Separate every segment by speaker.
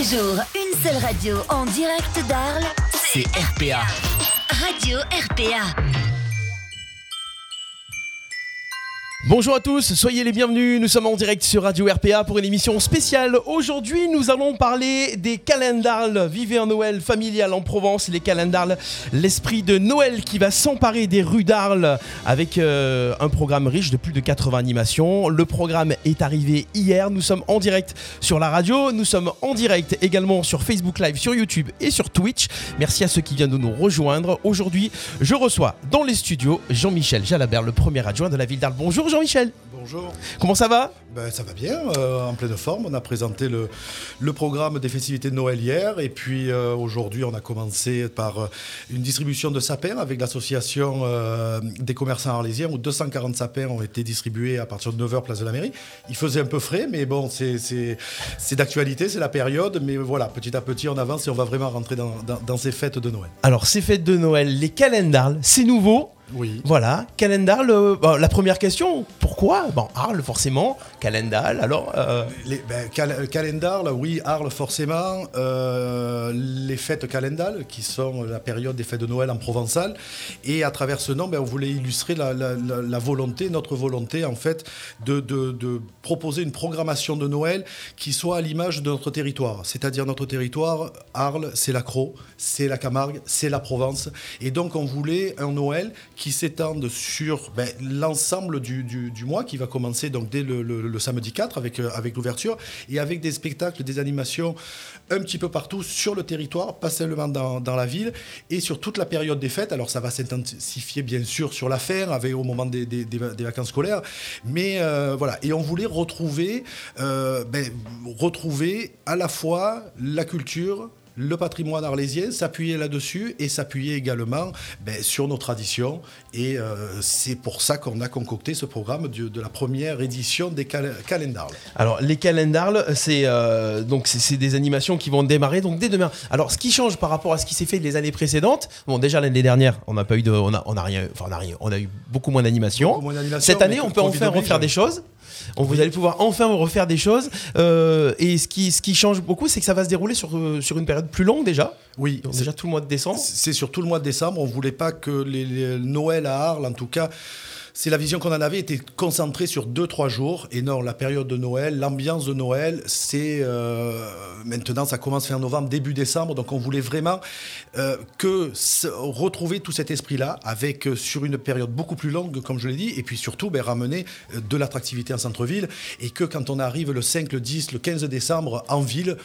Speaker 1: les jours, une seule radio en direct d'Arles,
Speaker 2: C'est RPA.
Speaker 1: Radio RPA.
Speaker 2: Bonjour à tous, soyez les bienvenus. Nous sommes en direct sur Radio RPA pour une émission spéciale. Aujourd'hui, nous allons parler des calendars. Vivez un Noël familial en Provence, les calendars, l'esprit de Noël qui va s'emparer des rues d'Arles avec euh, un programme riche de plus de 80 animations. Le programme est arrivé hier. Nous sommes en direct sur la radio. Nous sommes en direct également sur Facebook Live, sur YouTube et sur Twitch. Merci à ceux qui viennent de nous rejoindre. Aujourd'hui, je reçois dans les studios Jean-Michel Jalabert, le premier adjoint de la ville d'Arles. Bonjour Jean-Michel.
Speaker 3: Bonjour.
Speaker 2: Comment ça va
Speaker 3: Ben, ça va bien, euh, en pleine forme. On a présenté le, le programme des festivités de Noël hier. Et puis euh, aujourd'hui, on a commencé par euh, une distribution de sapins avec l'association euh, des commerçants arlésiens où 240 sapins ont été distribués à partir de 9h place de la mairie. Il faisait un peu frais, mais bon, c'est d'actualité, c'est la période. Mais voilà, petit à petit, on avance et on va vraiment rentrer dans, dans- dans ces fêtes de Noël.
Speaker 2: Alors, ces fêtes de Noël, les calendars, c'est nouveau.
Speaker 3: Oui.
Speaker 2: Voilà, calendar, le- bon, la première question, pourquoi? Bon, Arles, forcément, calendar, alors... euh,
Speaker 3: Les, ben, cal- calendar, là, oui, Arles forcément, euh, les fêtes calendal, qui sont la période des fêtes de Noël en provençal, et à travers ce nom, ben, on voulait illustrer la, la- la- la volonté, notre volonté en fait, de, de- de proposer une programmation de Noël qui soit à l'image de notre territoire, c'est-à-dire notre territoire, Arles, c'est la Crau, c'est la Camargue, c'est la Provence, et donc on voulait un Noël qui s'étende sur ben, l'ensemble du, mois, qui va commencer donc dès le, samedi 4 avec, euh, avec l'ouverture, et avec des spectacles, des animations un petit peu partout sur le territoire, pas seulement dans, la ville, et sur toute la période des fêtes. Alors ça va s'intensifier bien sûr sur la fin, au moment des vacances scolaires, mais euh, voilà. Et on voulait retrouver, euh, ben, retrouver à la fois la culture, le patrimoine arlésien, s'appuyer là-dessus et s'appuyer également ben, sur nos traditions. Et euh, c'est pour ça qu'on a concocté ce programme de, de la première édition des cal calendars.
Speaker 2: Alors, les calendars, c'est euh, donc c'est- des animations qui vont démarrer donc dès demain. Alors, ce qui change par rapport à ce qui s'est fait les années précédentes, bon, déjà l'année dernière, on n'a pas eu de, on a, on a rien, enfin, on a rien, on a eu beaucoup moins d'animations. Cette année, on peut enfin refaire
Speaker 3: ouais.
Speaker 2: des choses. On, Vous allez pouvoir enfin refaire des choses. Euh, et ce qui, ce qui change beaucoup, c'est que ça va se dérouler sur, euh, sur une période plus longue déjà.
Speaker 3: Oui,
Speaker 2: Donc, déjà tout le mois de décembre.
Speaker 3: C'est sur tout le mois de décembre. On voulait pas que les, les Noël à Arles, en tout cas, c'est la vision qu'on en avait, était concentrée sur 2-3 jours. Et non, la période de Noël, l'ambiance de Noël, c'est euh, maintenant, ça commence fin novembre, début décembre. Donc on voulait vraiment euh, que retrouver tout cet esprit-là, avec euh, sur une période beaucoup plus longue, comme je l'ai dit, et puis surtout ben, ramener de l'attractivité en centre-ville. Et que quand on arrive le 5, le 10, le 15 décembre en ville,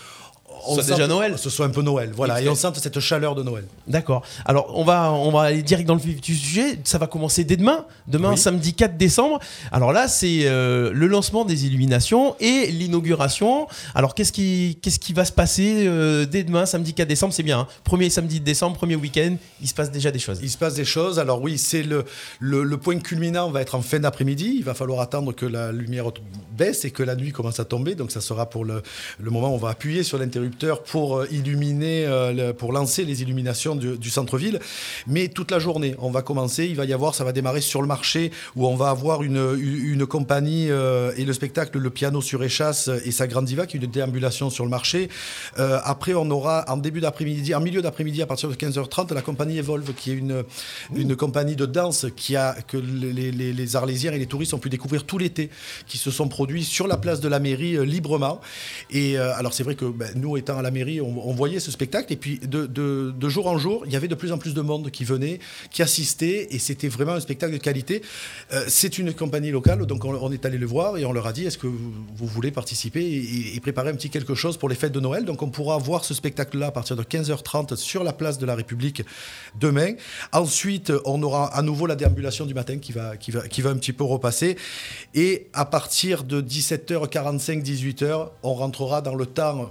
Speaker 2: soit
Speaker 3: sente-
Speaker 2: déjà Noël.
Speaker 3: Ce soit un peu Noël, voilà.
Speaker 2: Et
Speaker 3: Et on sente cette chaleur de Noël.
Speaker 2: D'accord. Alors, on va, on va aller direct dans le vif du sujet. Ça va commencer dès demain. Demain,
Speaker 3: Oui.
Speaker 2: samedi 4 décembre. Alors là, c'est euh, le lancement des illuminations et l'inauguration. Alors, qu'est-ce qui, qu'est-ce qui va se passer euh, dès demain, samedi 4 décembre? C'est bien. hein. Premier samedi de décembre, premier week-end, il se passe déjà des choses.
Speaker 3: Il se passe des choses. Alors oui, c'est le, le, le point culminant va être en fin d'après-midi. Il va falloir attendre que la lumière baisse et que la nuit commence à tomber. Donc ça sera pour le, le moment où on va appuyer sur pour euh, illuminer, euh, pour lancer les illuminations du, du centre-ville. Mais toute la journée, on va commencer. Il va y avoir, ça va démarrer sur le marché où on va avoir une, une compagnie euh, et le spectacle Le Piano sur Échasse et sa grande diva qui est une déambulation sur le marché. Après, on aura en début d'après-midi, en milieu d'après-midi, à partir de 15h30, la compagnie Evolve, qui est une, une compagnie de danse qui a, que les, les- les Arlésiens et les touristes ont pu découvrir tout l'été, qui se sont produits sur la place de la mairie librement. Et alors, c'est vrai que ben, nous, étant à la mairie, on, voyait ce spectacle. Et puis, de, jour en jour, il y avait de plus en plus de monde qui venait, qui assistait. Et c'était vraiment un spectacle de qualité. Euh, c'est une compagnie locale, donc on, est allé le voir et on leur a dit est-ce que vous, voulez participer et, préparer un petit quelque chose pour les fêtes de Noël? Donc on pourra voir ce spectacle-là à partir de 15h30 sur la place de la République demain. Ensuite, on aura à nouveau la déambulation du matin qui va, qui va, qui va un petit peu repasser. Et à partir de 17h45, 18h, on rentrera dans le temps.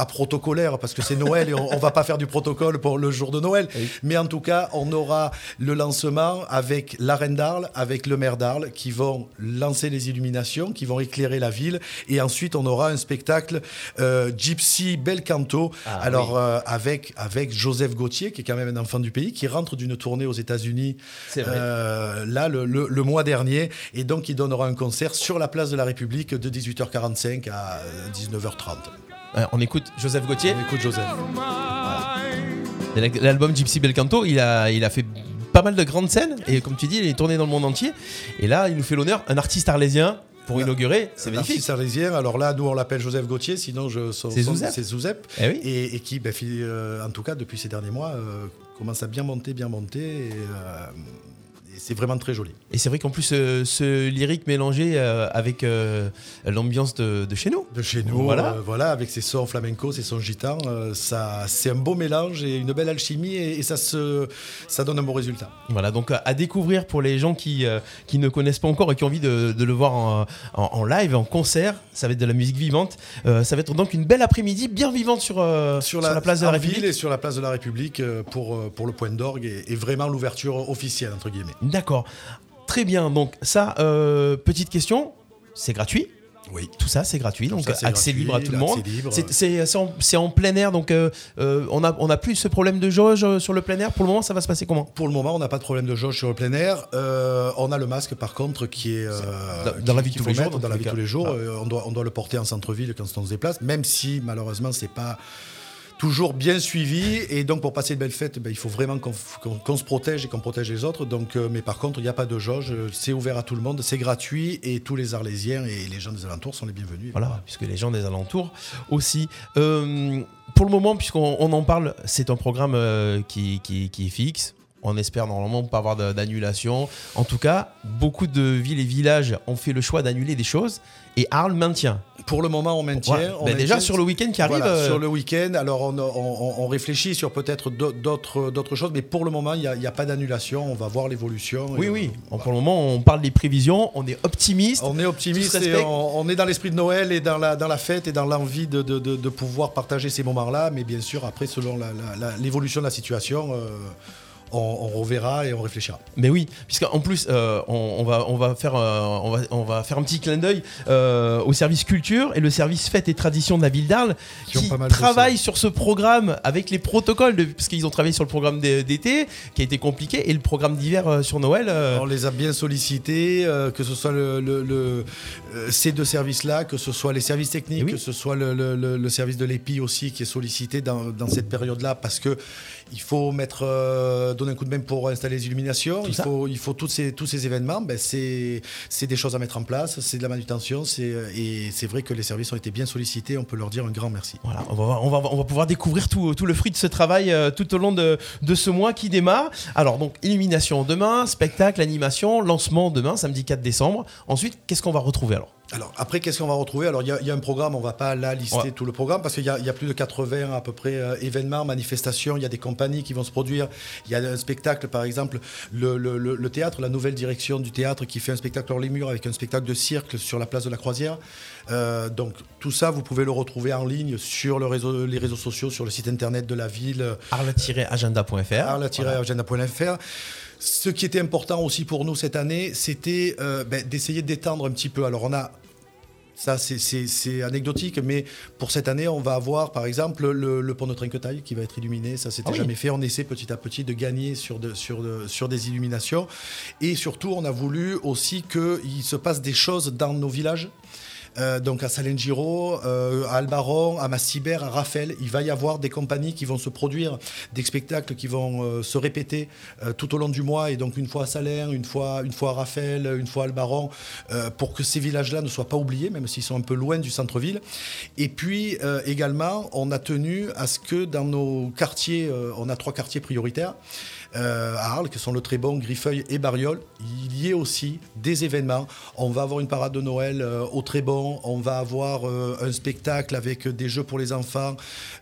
Speaker 3: Pas protocolaire parce que c'est Noël et on, on va pas faire du protocole pour le jour de Noël. Mais en tout cas, on aura le lancement avec la reine d'Arles, avec le maire d'Arles qui vont lancer les illuminations, qui vont éclairer la ville. Et ensuite, on aura un spectacle euh, Gypsy Bel Canto.
Speaker 2: Ah,
Speaker 3: alors euh, avec avec Joseph Gauthier qui est quand même un enfant du pays qui rentre d'une tournée aux États-Unis euh, là le, le- le mois dernier et donc il donnera un concert sur la place de la République de 18h45 à euh, 19h30.
Speaker 2: Euh, on écoute Joseph Gauthier.
Speaker 3: On écoute Joseph.
Speaker 2: L'album Gypsy Belcanto, il a, il a fait pas mal de grandes scènes et comme tu dis, il est tourné dans le monde entier. Et là, il nous fait l'honneur, un artiste arlésien pour inaugurer, c'est magnifique.
Speaker 3: Artiste arlésien, alors là, nous on l'appelle Joseph Gauthier, sinon je,
Speaker 2: C'est Zouzep. Eh oui.
Speaker 3: et, et qui, ben, euh, en tout cas, depuis ces derniers mois, euh, commence à bien monter, bien monter. Et, euh, c'est vraiment très joli.
Speaker 2: Et c'est vrai qu'en plus, euh, ce lyrique mélangé euh, avec euh, l'ambiance de, de chez nous.
Speaker 3: De chez nous,
Speaker 2: Voilà.
Speaker 3: voilà, avec ses sons flamenco, ses sons gitans, ça, c'est un beau mélange et une belle alchimie et, et ça, se, ça donne un bon résultat.
Speaker 2: Voilà, donc à découvrir pour les gens qui, qui ne connaissent pas encore et qui ont envie de, de le voir en, en- en live, en concert. Ça va être de la musique vivante. Ça va être donc une belle après-midi bien vivante sur, euh, sur, la, place de la République.
Speaker 3: et sur la place de la République pour, pour le point d'orgue et, et vraiment l'ouverture officielle, entre guillemets.
Speaker 2: D'accord. Très bien. Donc ça, euh, petite question, c'est gratuit?
Speaker 3: Oui.
Speaker 2: Tout ça, c'est gratuit, donc
Speaker 3: ça,
Speaker 2: accès
Speaker 3: gratuit,
Speaker 2: libre à tout le monde. C'est- en, plein air, donc euh, euh, on n'a on a plus ce problème de jauge sur le plein air? Pour le moment, ça va se passer comment?
Speaker 3: Pour le moment, on n'a pas de problème de jauge sur le plein air. Euh, on a le masque, par contre, qui est euh,
Speaker 2: Dans- dans la vie de tous les jours, dans
Speaker 3: la vie tous les jours,
Speaker 2: Ah.
Speaker 3: On, doit, on doit le porter en centre-ville quand on se déplace, même si malheureusement c'est pas toujours bien suivi. Et donc pour passer de belles fêtes, ben, il faut vraiment qu'on se protège et qu'on protège les autres. Euh, mais par contre, il n'y a pas de jauge. C'est ouvert à tout le monde, c'est gratuit et tous les Arlésiens et les gens des alentours sont les bienvenus.
Speaker 2: Voilà, puisque les gens des alentours aussi. Euh, pour le moment, puisqu'on on en parle, c'est un programme euh, qui, qui- qui est fixe. On espère normalement pas avoir d'annulation. En tout cas, beaucoup de villes et villages ont fait le choix d'annuler des choses et Arles maintient.
Speaker 3: Pour le moment, on maintient. On
Speaker 2: Ben déjà sur le week-end qui arrive.
Speaker 3: Voilà,
Speaker 2: euh,
Speaker 3: sur le week-end, alors on, on- on réfléchit sur peut-être d'au- d'autres choses, mais pour le moment, il n'y a, pas d'annulation. On va voir l'évolution.
Speaker 2: Oui, oui.
Speaker 3: voilà.
Speaker 2: Pour le moment, on parle des prévisions, on est optimiste.
Speaker 3: On est optimiste et on, est dans l'esprit de Noël et dans la, dans la fête et dans l'envie de, de- de- de pouvoir partager ces moments-là. Mais bien sûr, après, selon l'évolution de la situation, euh, on, on reverra et on réfléchira.
Speaker 2: Mais oui, puisqu'en plus, euh, on, on va, on, va faire, euh, on, va, on va faire un petit clin d'œil euh, au service culture et le service fête et tradition de la ville d'Arles
Speaker 3: Qui
Speaker 2: qui, travaille sur ce programme avec les protocoles, de, parce qu'ils ont travaillé sur le programme d'é- d'été qui a été compliqué et le programme d'hiver sur Noël.
Speaker 3: On les a bien sollicités, que ce soit le, le- le- ces deux services-là, que ce soit les services techniques,
Speaker 2: Eh oui.
Speaker 3: que ce soit le, service de l'EPI aussi qui est sollicité dans, dans cette période-là, parce que il faut mettre, euh, donner un coup de main pour installer les illuminations.
Speaker 2: Tout
Speaker 3: Il
Speaker 2: ça.
Speaker 3: faut, il faut tous ces, tous ces événements. Ben c'est, c'est des choses à mettre en place, c'est de la manutention, c'est, et c'est vrai que les services ont été bien sollicités. On peut leur dire un grand merci.
Speaker 2: Voilà, on va, on va, on va pouvoir découvrir tout, tout le fruit de ce travail euh, tout au long de, de ce mois qui démarre. Alors, donc, illumination demain, spectacle, animation, lancement demain, samedi 4 décembre. Ensuite, qu'est-ce qu'on va retrouver alors?
Speaker 3: Alors après, qu'est-ce qu'on va retrouver? Alors il y, y a un programme, on va pas là lister
Speaker 2: Ouais.
Speaker 3: tout le programme parce qu'il y, y a plus de 80 à peu près euh, événements, manifestations, il y a des compagnies qui vont se produire. Il y a un spectacle par exemple, le, le- le- théâtre, la nouvelle direction du théâtre qui fait un spectacle hors les murs avec un spectacle de cirque sur la place de la Croisière. Euh, donc tout ça, vous pouvez le retrouver en ligne sur le réseau- les réseaux sociaux, sur le site internet de la ville
Speaker 2: arle-agenda.fr.
Speaker 3: arla-agenda.fr. Ce qui était important aussi pour nous cette année, c'était euh, ben, d'essayer d'étendre un petit peu. Alors on a ça, c'est- anecdotique, mais pour cette année, on va avoir, par exemple, le, le pont de Trinquetail qui va être illuminé. Ça, c'était
Speaker 2: Ah oui.
Speaker 3: jamais fait. On essaie petit à petit de gagner sur, de- sur, de- sur des illuminations. Et surtout, on a voulu aussi qu'il se passe des choses dans nos villages. Euh, donc à Salengiro, euh, à Albaron, à Massibert, à Raphaël, il va y avoir des compagnies qui vont se produire, des spectacles qui vont euh, se répéter euh, tout au long du mois, et donc une fois à Salers, une fois, à Raphaël, une fois à Albaron, pour que ces villages-là ne soient pas oubliés, même s'ils sont un peu loin du centre-ville. Et puis également, on a tenu à ce que dans nos quartiers, on a trois quartiers prioritaires, à Arles, que sont le Trébon, Griffeuil et Bariol, y aussi des événements. On va avoir une parade de Noël euh, au Trébon, on va avoir euh, un spectacle avec des jeux pour les enfants,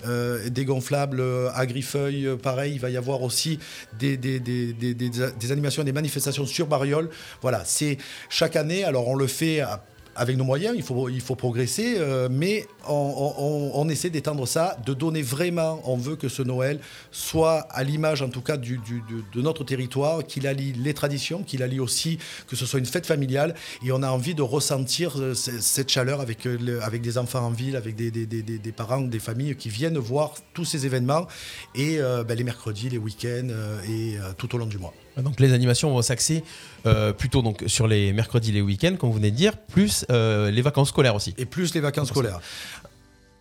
Speaker 3: euh, des gonflables à Griffeuil, pareil. Il va y avoir aussi des- des animations, des manifestations sur Bariol. Voilà, c'est chaque année, alors on le fait à- avec nos moyens, il faut, progresser, euh, mais on, essaie d'étendre ça, de donner vraiment, on veut que ce Noël soit à l'image en tout cas de, notre territoire, qu'il allie les traditions, qu'il allie aussi que ce soit une fête familiale, et on a envie de ressentir euh, cette chaleur avec, euh, avec des enfants en ville, avec des, parents, des familles qui viennent voir tous ces événements, et ben, les mercredis, les week-ends, et tout au long du mois.
Speaker 2: Donc les animations vont s'axer euh, plutôt donc sur les mercredis, les week-ends, comme vous venez de dire, plus euh, les vacances scolaires aussi.
Speaker 3: Et plus les vacances scolaires.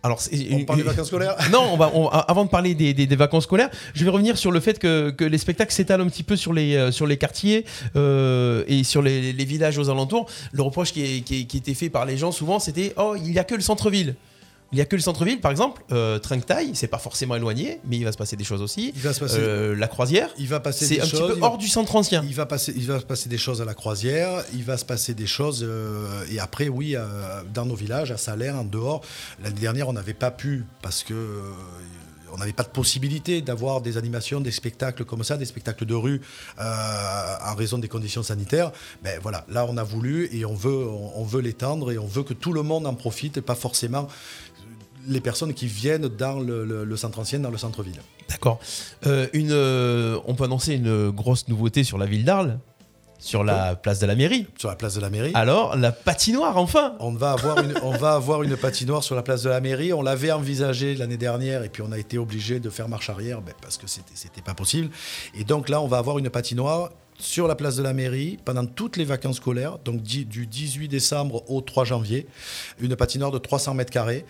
Speaker 2: Alors,
Speaker 3: On parle des vacances scolaires
Speaker 2: Non, on va, on- avant de parler des, des- des vacances scolaires, je vais revenir sur le fait que, que les spectacles s'étalent un petit peu sur les, euh, sur les quartiers euh, et sur les, les villages aux alentours. Le reproche qui, est- qui, est- qui était fait par les gens souvent, c'était Oh, il n'y a que le centre-ville. Il n'y a que le centre-ville, par exemple. Euh, Trinquetail, c'est pas forcément éloigné, mais il va se passer des choses aussi.
Speaker 3: Il va se passer,
Speaker 2: Euh, la croisière,
Speaker 3: il va passer
Speaker 2: c'est un petit peu
Speaker 3: va-
Speaker 2: hors du centre ancien.
Speaker 3: Il va, passer, il va se passer des choses à la croisière, il va se passer des choses, euh, et après, oui, euh, dans nos villages, à Salaire, en dehors. L'année dernière, on n'avait pas pu, parce que. on n'avait pas de possibilité d'avoir des animations, des spectacles comme ça, des spectacles de rue euh, en raison des conditions sanitaires. Mais voilà, là on a voulu et on veut, on veut l'étendre et on veut que tout le monde en profite et pas forcément les personnes qui viennent dans le, le- le centre ancien, dans le centre-ville.
Speaker 2: D'accord. Euh, une, euh, on peut annoncer une grosse nouveauté sur la ville d'Arles, sur la place de la mairie.
Speaker 3: Sur la place de la mairie.
Speaker 2: Alors, la patinoire, enfin
Speaker 3: On va, avoir une, on va avoir une patinoire sur la place de la mairie. On l'avait envisagé l'année dernière et puis on a été obligé de faire marche arrière ben, parce que c'était pas possible. Et donc là, on va avoir une patinoire sur la place de la mairie pendant toutes les vacances scolaires, donc du 18 décembre au 3 janvier. Une patinoire de 300 mètres carrés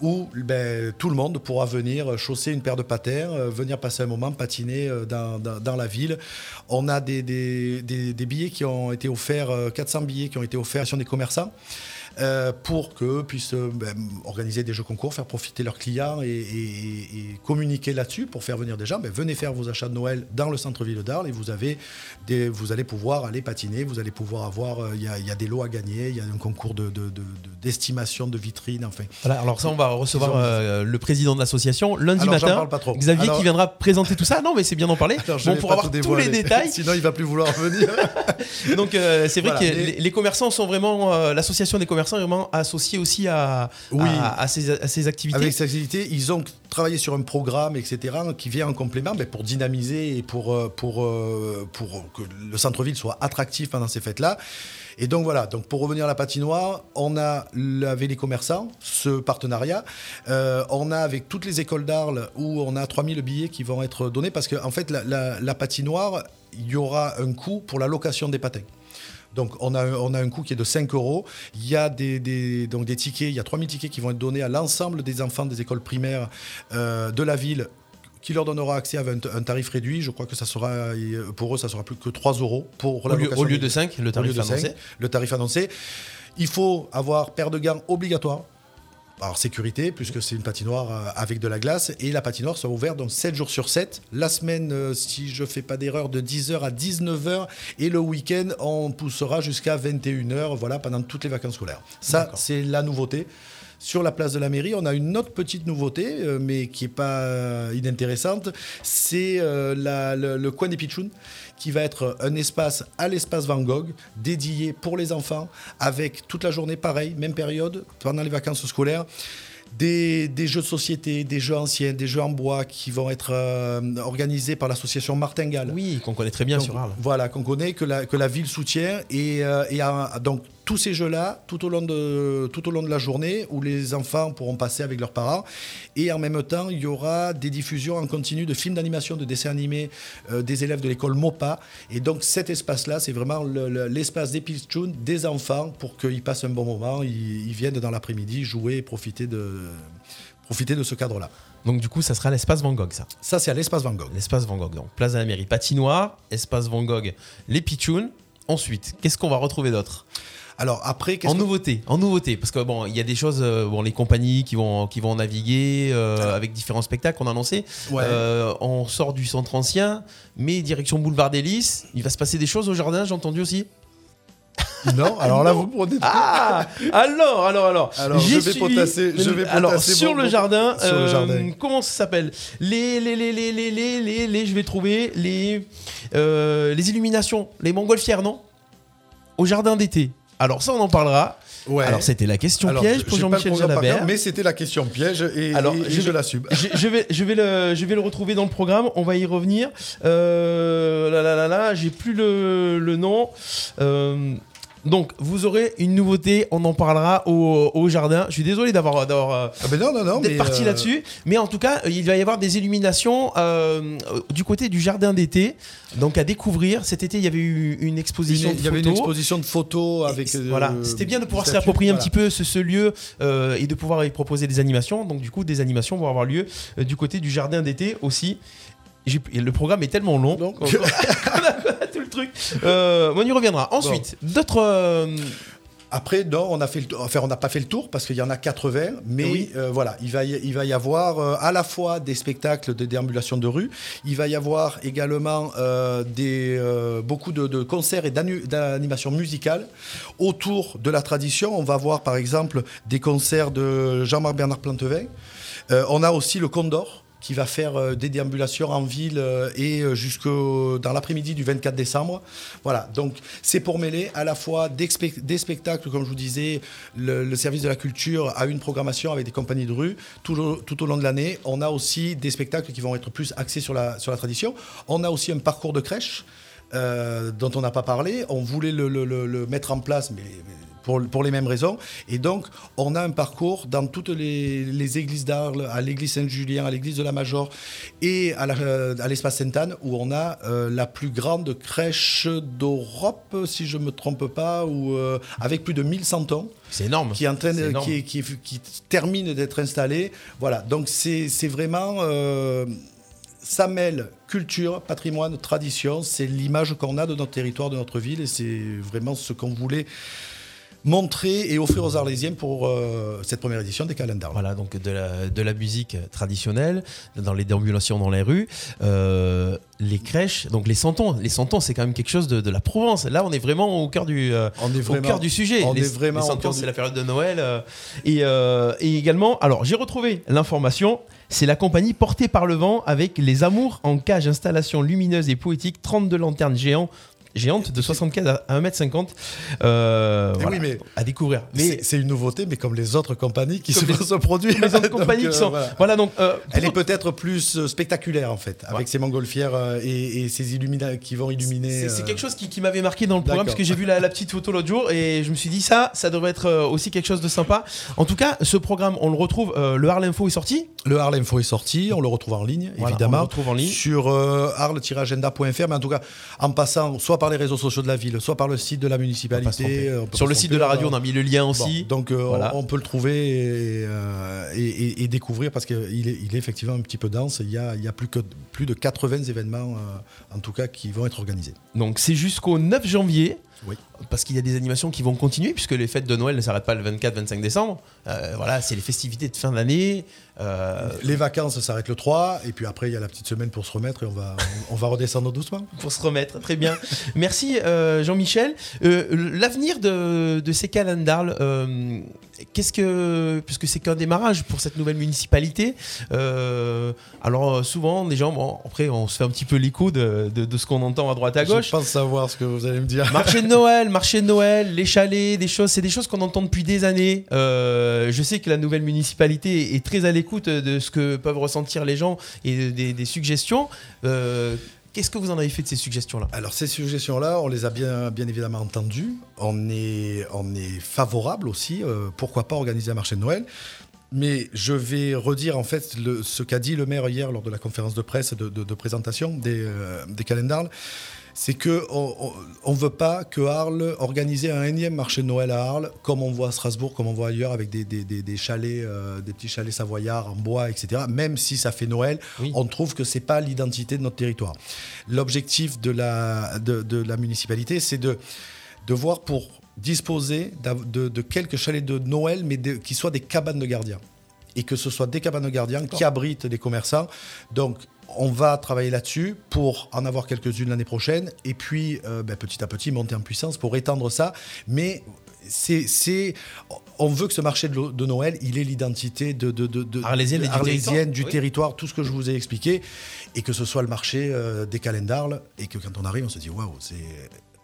Speaker 3: où ben, tout le monde pourra venir chausser une paire de patins, euh, venir passer un moment patiner euh, dans, dans- dans la ville. On a des, des- des- des billets qui ont été offerts, euh, 400 billets qui ont été offerts sur des commerçants. Euh, pour qu'eux puissent euh, ben, organiser des jeux concours, faire profiter leurs clients et, et- et communiquer là-dessus pour faire venir des gens. Ben, venez faire vos achats de Noël dans le centre-ville d'Arles et vous, avez des, vous allez pouvoir aller patiner, vous allez pouvoir avoir, euh, il y, a, il y a des lots à gagner, il y a un concours de- de- de- de- d'estimation de, vitrines, enfin.
Speaker 2: Voilà, alors ça, on va recevoir euh, le président de l'association lundi
Speaker 3: Alors,
Speaker 2: matin.
Speaker 3: parle pas trop.
Speaker 2: Xavier
Speaker 3: Alors-
Speaker 2: qui viendra présenter tout ça. Non, mais c'est bien d'en parler.
Speaker 3: Je
Speaker 2: Bon, pour avoir tous les détails.
Speaker 3: Sinon, il va plus vouloir venir.
Speaker 2: Donc, c'est vrai
Speaker 3: Voilà,
Speaker 2: que les, les commerçants sont vraiment. L'association des commerçants vraiment associée aussi à,
Speaker 3: Oui.
Speaker 2: à, à ces, à ces activités.
Speaker 3: Avec cette activité, ils ont travaillé sur un programme, etc., qui vient en complément ben, pour dynamiser et pour, euh, pour, euh, pour que le centre-ville soit attractif pendant ces fêtes-là. Et donc voilà, donc pour revenir à la patinoire, on a avec les commerçants ce partenariat. Euh, on a avec toutes les écoles d'Arles où on a 3000 billets qui vont être donnés parce qu'en en fait, la, la- la patinoire, il y aura un coût pour la location des patins. Donc on a, un- on a un coût qui est de 5 euros. Il y a des, des- donc des tickets, il y a 3000 tickets qui vont être donnés à l'ensemble des enfants des écoles primaires euh, de la ville qui leur donnera accès à un, tarif réduit. Je crois que ça sera, euh, pour eux, ça sera plus que 3 euros pour
Speaker 2: au,
Speaker 3: la
Speaker 2: lieu, au de 5, le
Speaker 3: lieu
Speaker 2: tarif annoncé?
Speaker 3: le tarif annoncé. Il faut avoir paire de gants obligatoire. Alors sécurité, puisque c'est une patinoire euh, avec de la glace, et la patinoire sera ouverte donc 7 jours sur 7. La semaine, euh, si je fais pas d'erreur, de 10h à 19h, et le week-end, on poussera jusqu'à 21h, voilà, pendant toutes les vacances scolaires. Ça, c'est la nouveauté. Sur la place de la mairie, on a une autre petite nouveauté, euh, mais qui n'est pas euh, inintéressante. C'est euh, le, le coin des Pitchouns, qui va être un espace à l'espace Van Gogh, dédié pour les enfants, avec toute la journée pareil, même période, pendant les vacances scolaires. Des, des jeux de société, des jeux anciens, des jeux en bois qui vont être euh, organisés par l'association Martingale.
Speaker 2: Oui, qu'on connaît très bien
Speaker 3: Donc,
Speaker 2: sur Arles.
Speaker 3: Voilà, qu'on connaît, que la, que la ville soutient. Et, euh, donc, tous ces jeux-là, tout, au long de- tout au long de la journée, où les enfants pourront passer avec leurs parents. Et en même temps, il y aura des diffusions en continu de films d'animation, de dessins animés euh, des élèves de l'école MOPA. Et donc, cet espace-là, c'est vraiment le- le- l'espace des pitchouns, des enfants, pour qu'ils passent un bon moment. Ils, ils viennent dans l'après-midi jouer et profiter de, profiter de ce cadre-là.
Speaker 2: Donc, du coup, ça sera l'espace Van Gogh, ça.
Speaker 3: Ça, c'est à l'espace Van Gogh.
Speaker 2: L'espace Van Gogh. Donc, place de la mairie, patinoire, espace Van Gogh, les pitchouns. Ensuite, qu'est-ce qu'on va retrouver d'autre?
Speaker 3: Alors, après,
Speaker 2: En
Speaker 3: que-
Speaker 2: nouveauté, en nouveauté, parce que bon, il y a des choses, euh, bon, les compagnies qui vont qui vont naviguer euh, avec différents spectacles qu'on a annoncés.
Speaker 3: Ouais.
Speaker 2: Euh, on sort du centre ancien, mais direction boulevard des Lys. Il va se passer des choses au jardin, j'ai entendu aussi.
Speaker 3: Non, alors là, vous prenez...
Speaker 2: Ah, alors, alors, alors.
Speaker 3: Alors, je vais
Speaker 2: suivi-
Speaker 3: potasser- je vais
Speaker 2: alors
Speaker 3: potasser
Speaker 2: sur le jardin,
Speaker 3: sur le jardin.
Speaker 2: comment ça s'appelle? Les les, les, les, les, les, les, les- je vais trouver les, euh, les illuminations, les montgolfières, non? Au jardin d'été. Alors ça, on en parlera.
Speaker 3: Ouais.
Speaker 2: Alors c'était la question
Speaker 3: Alors,
Speaker 2: piège pour Jean-Michel Jalabert.
Speaker 3: cœur, mais c'était la question piège et,
Speaker 2: Alors,
Speaker 3: et- et
Speaker 2: je-
Speaker 3: je, l'assume.
Speaker 2: je, je vais, je, vais le, je vais le retrouver dans le programme, on va y revenir. Euh, là, là, là, là, j'ai plus le, le nom. Euh, Donc, vous aurez une nouveauté, on en parlera au, au jardin. Je suis désolé d'avoir d'avoir, euh,
Speaker 3: Ah ben non, non, non.
Speaker 2: d'être
Speaker 3: mais,
Speaker 2: parti
Speaker 3: euh,
Speaker 2: là-dessus, mais en tout cas, il va y avoir des illuminations euh, du côté du jardin d'été. Donc, à découvrir. Cet été, il y avait eu une exposition.
Speaker 3: une-
Speaker 2: de
Speaker 3: Il y avait une
Speaker 2: photos.
Speaker 3: exposition de photos avec. euh,
Speaker 2: voilà, c'était bien de pouvoir réapproprier un petit peu ce, ce lieu euh, et de pouvoir y proposer des animations. Donc du coup, des animations vont avoir lieu euh, du côté du jardin d'été aussi. Le programme est tellement long
Speaker 3: Donc-
Speaker 2: qu'on- qu'on a tout le truc. Euh, on y reviendra. Ensuite, d'autres. euh,
Speaker 3: Après, non, on a fait le tour- enfin, on n'a pas fait le tour parce qu'il y en a 80, mais
Speaker 2: Oui.
Speaker 3: euh, voilà, il va, y, il va y avoir euh, à la fois des spectacles de déambulation de rue, il va y avoir également euh, des, beaucoup de, de concerts et d'animations musicales autour de la tradition. On va voir par exemple des concerts de Jean-Marc Bernard Plantevin. On a aussi le Condor qui va faire euh, des déambulations en ville euh, et euh, jusqu'au dans l'après-midi du 24 décembre. Voilà, donc c'est pour mêler à la fois des, spec- des spectacles, comme je vous disais, le, service de la culture a une programmation avec des compagnies de rue tout au, long de l'année. On a aussi des spectacles qui vont être plus axés sur la, tradition. On a aussi un parcours de crèche. dont on n'a pas parlé, on voulait le mettre en place, mais pour, pour les mêmes raisons. Et donc, on a un parcours dans toutes les, les églises d'Arles, à l'église Saint-Julien, à l'église de la Major et à euh, l'espace Sainte-Anne, où on a euh, la plus grande crèche d'Europe, si je ne me trompe pas, où, euh, avec plus de 1100 ans
Speaker 2: C'est énorme.
Speaker 3: qui est
Speaker 2: énorme.
Speaker 3: qui, qui termine d'être installé. Voilà, donc c'est c'est vraiment euh, ça mêle culture, patrimoine, tradition. C'est l'image qu'on a de notre territoire, de notre ville, et c'est vraiment ce qu'on voulait montrer et offrir aux Arlésiens pour euh, cette première édition des calendars.
Speaker 2: Voilà, donc de la, de la musique traditionnelle, dans les déambulations dans les rues, euh, les crèches, donc les santons. Les santons, c'est quand même quelque chose de, de la Provence. Là, on est vraiment au cœur du, euh,
Speaker 3: On est
Speaker 2: au
Speaker 3: vraiment,
Speaker 2: cœur du sujet.
Speaker 3: on
Speaker 2: les,
Speaker 3: est vraiment
Speaker 2: les
Speaker 3: au
Speaker 2: santons, c'est la période de Noël. et, et également, alors j'ai retrouvé l'information. C'est la compagnie Portée par le vent avec les Amours en cage, installation lumineuse et poétique, 32 lanternes géants, géantes de 75 à 1m50 euh,
Speaker 3: Eh
Speaker 2: voilà,
Speaker 3: oui, mais-
Speaker 2: à découvrir.
Speaker 3: C'est c'est une nouveauté, mais comme les autres compagnies qui se,
Speaker 2: les-
Speaker 3: se produisent.
Speaker 2: les autres compagnies
Speaker 3: euh,
Speaker 2: qui sont.
Speaker 3: voilà.
Speaker 2: Voilà, donc. euh,
Speaker 3: Elle est peut-être plus euh, spectaculaire en fait, avec ces montgolfières euh, et, et ces illumina qui vont illuminer.
Speaker 2: C'est
Speaker 3: euh,
Speaker 2: quelque chose qui, qui m'avait marqué dans le programme parce que j'ai vu la, la petite photo l'autre jour et je me suis dit ça, ça devrait être euh, aussi quelque chose de sympa. En tout cas, ce programme, on le retrouve. euh, le Harlem Info est sorti.
Speaker 3: Le Arles Info est sorti, on le retrouve en ligne,
Speaker 2: Voilà, on
Speaker 3: évidemment.
Speaker 2: le retrouve en ligne.
Speaker 3: Sur euh, arles-agenda.fr, mais en tout cas, en passant soit par les réseaux sociaux de la ville, soit par le site de la municipalité. euh, on
Speaker 2: Sur le site de la radio, on a mis le lien
Speaker 3: Bon,
Speaker 2: aussi.
Speaker 3: donc euh,
Speaker 2: Voilà.
Speaker 3: on, on peut le trouver et, euh, et- et- et découvrir parce qu'il est, il est effectivement un petit peu dense. Il y a, il y a plus, que, plus de 80 événements, en tout cas, qui vont être organisés.
Speaker 2: Donc c'est jusqu'au 9 janvier.
Speaker 3: Oui.
Speaker 2: Parce qu'il y a des animations qui vont continuer, puisque les fêtes de Noël ne s'arrêtent pas le 24-25 décembre. Euh, voilà, c'est les festivités de fin d'année. Euh,
Speaker 3: Les vacances s'arrêtent le 3, et puis après, il y a la petite semaine pour se remettre et on va, on, on va redescendre doucement.
Speaker 2: pour se remettre. Très bien. Merci euh, Jean-Michel. L'avenir de, de ces calendars, qu'est-ce que. Puisque c'est qu'un démarrage pour cette nouvelle municipalité. euh, alors euh, souvent, les gens, bon, après, on se fait un petit peu l'écho de, de- de ce qu'on entend à droite à gauche.
Speaker 3: Je pense savoir ce que vous allez me dire.
Speaker 2: Marché de Noël, marché de Noël, les chalets, des choses, c'est des choses qu'on entend depuis des années. Euh, je sais que la nouvelle municipalité est très à l'écoute de ce que peuvent ressentir les gens et des, des suggestions. Euh, Qu'est-ce que vous en avez fait de ces suggestions-là
Speaker 3: Alors ces suggestions-là, on les a bien, bien évidemment entendues. On est, on est favorable aussi. euh, pourquoi pas organiser un marché de Noël mais je vais redire en fait ce qu'a dit le maire hier lors de la conférence de presse de- de présentation des, euh, des calendars. C'est que on, on veut pas que Arles organise un énième marché de Noël à Arles, comme on voit à Strasbourg, comme on voit ailleurs, avec des, des- des- des chalets, euh, des petits chalets savoyards en bois, etc. Même si ça fait Noël,
Speaker 2: Oui.
Speaker 3: on trouve que c'est pas l'identité de notre territoire. L'objectif de la, de, de la municipalité, c'est de, de voir pour disposer de, de quelques chalets de Noël, mais qui soient des cabanes de gardiens. Et que ce soit des cabanes de gardiens qui abritent des commerçants. Donc, on va travailler là-dessus pour en avoir quelques-unes l'année prochaine. Et puis, euh, ben, petit à petit, monter en puissance pour étendre ça. Mais c'est, on veut que ce marché de, Noël, il ait l'identité de, de,
Speaker 2: Arlésienne du
Speaker 3: arlésienne,
Speaker 2: territoire.
Speaker 3: du
Speaker 2: Oui.
Speaker 3: territoire, tout ce que je vous ai expliqué, et que ce soit le marché euh, des calendars, et que quand on arrive, on se dit waouh, c'est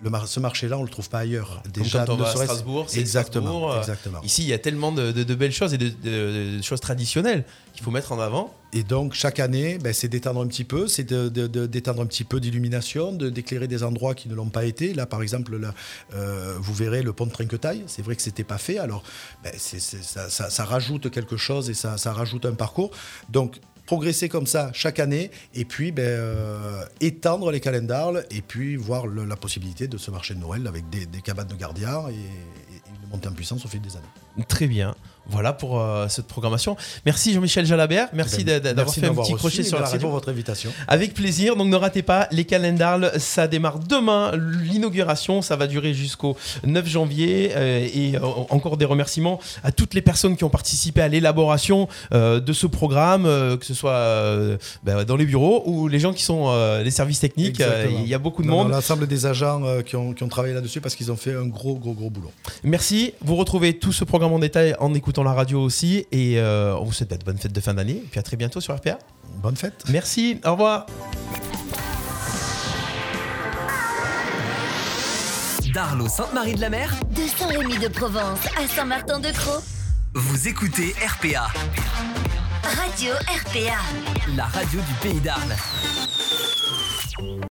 Speaker 3: le mar- ce marché-là, on le trouve pas ailleurs.
Speaker 2: Comme quand on
Speaker 3: ne
Speaker 2: va à Strasbourg, c'est
Speaker 3: exactement,
Speaker 2: Strasbourg, euh,
Speaker 3: exactement.
Speaker 2: Ici, il y a tellement de, de- de belles choses et de, choses traditionnelles qu'il faut mettre en avant.
Speaker 3: Et donc chaque année, ben, c'est d'étendre un petit peu, c'est d'étendre un petit peu d'illumination, de- d'éclairer des endroits qui ne l'ont pas été. Là, par exemple, là, euh, vous verrez le pont de Trinquetaille. C'est vrai que c'était pas fait. Alors, ben, ça rajoute quelque chose et ça, ça rajoute un parcours. Donc progresser comme ça chaque année et puis ben, euh, étendre les calendars et puis voir la possibilité de ce marché de Noël avec des, des cabanes de gardiens et, et une montée en puissance au fil des années.
Speaker 2: Très bien. Voilà pour euh, cette programmation. Merci Jean-Michel Jalabert. Merci
Speaker 3: Ben,
Speaker 2: d'a- d'avoir fait un petit crochet
Speaker 3: et
Speaker 2: sur la
Speaker 3: merci
Speaker 2: radio.
Speaker 3: pour votre invitation.
Speaker 2: Avec plaisir. Donc ne ratez pas les calendars. Ça démarre demain. L'inauguration, ça va durer jusqu'au 9 janvier. Euh, et euh, encore des remerciements à toutes les personnes qui ont participé à l'élaboration de ce programme, que ce soit ben, dans les bureaux ou les gens qui sont les services techniques. Il y a beaucoup de
Speaker 3: Non,
Speaker 2: monde.
Speaker 3: L'ensemble des agents qui, ont, qui ont travaillé là-dessus parce qu'ils ont fait un gros, gros, gros boulot.
Speaker 2: Merci. Vous retrouvez tout ce programme en détail en écoutant la radio aussi. Et euh, on vous souhaite de bonnes fêtes de fin d'année. Et puis à très bientôt sur RPA.
Speaker 3: Bonne fête.
Speaker 2: Merci. Au revoir.
Speaker 4: D'Arlos Sainte-Marie-de-la-Mer,
Speaker 1: De Saint-Rémy de Provence à Saint-Martin-de-Croix.
Speaker 4: vous écoutez RPA,
Speaker 1: Radio RPA.
Speaker 4: la radio du pays d'Arles.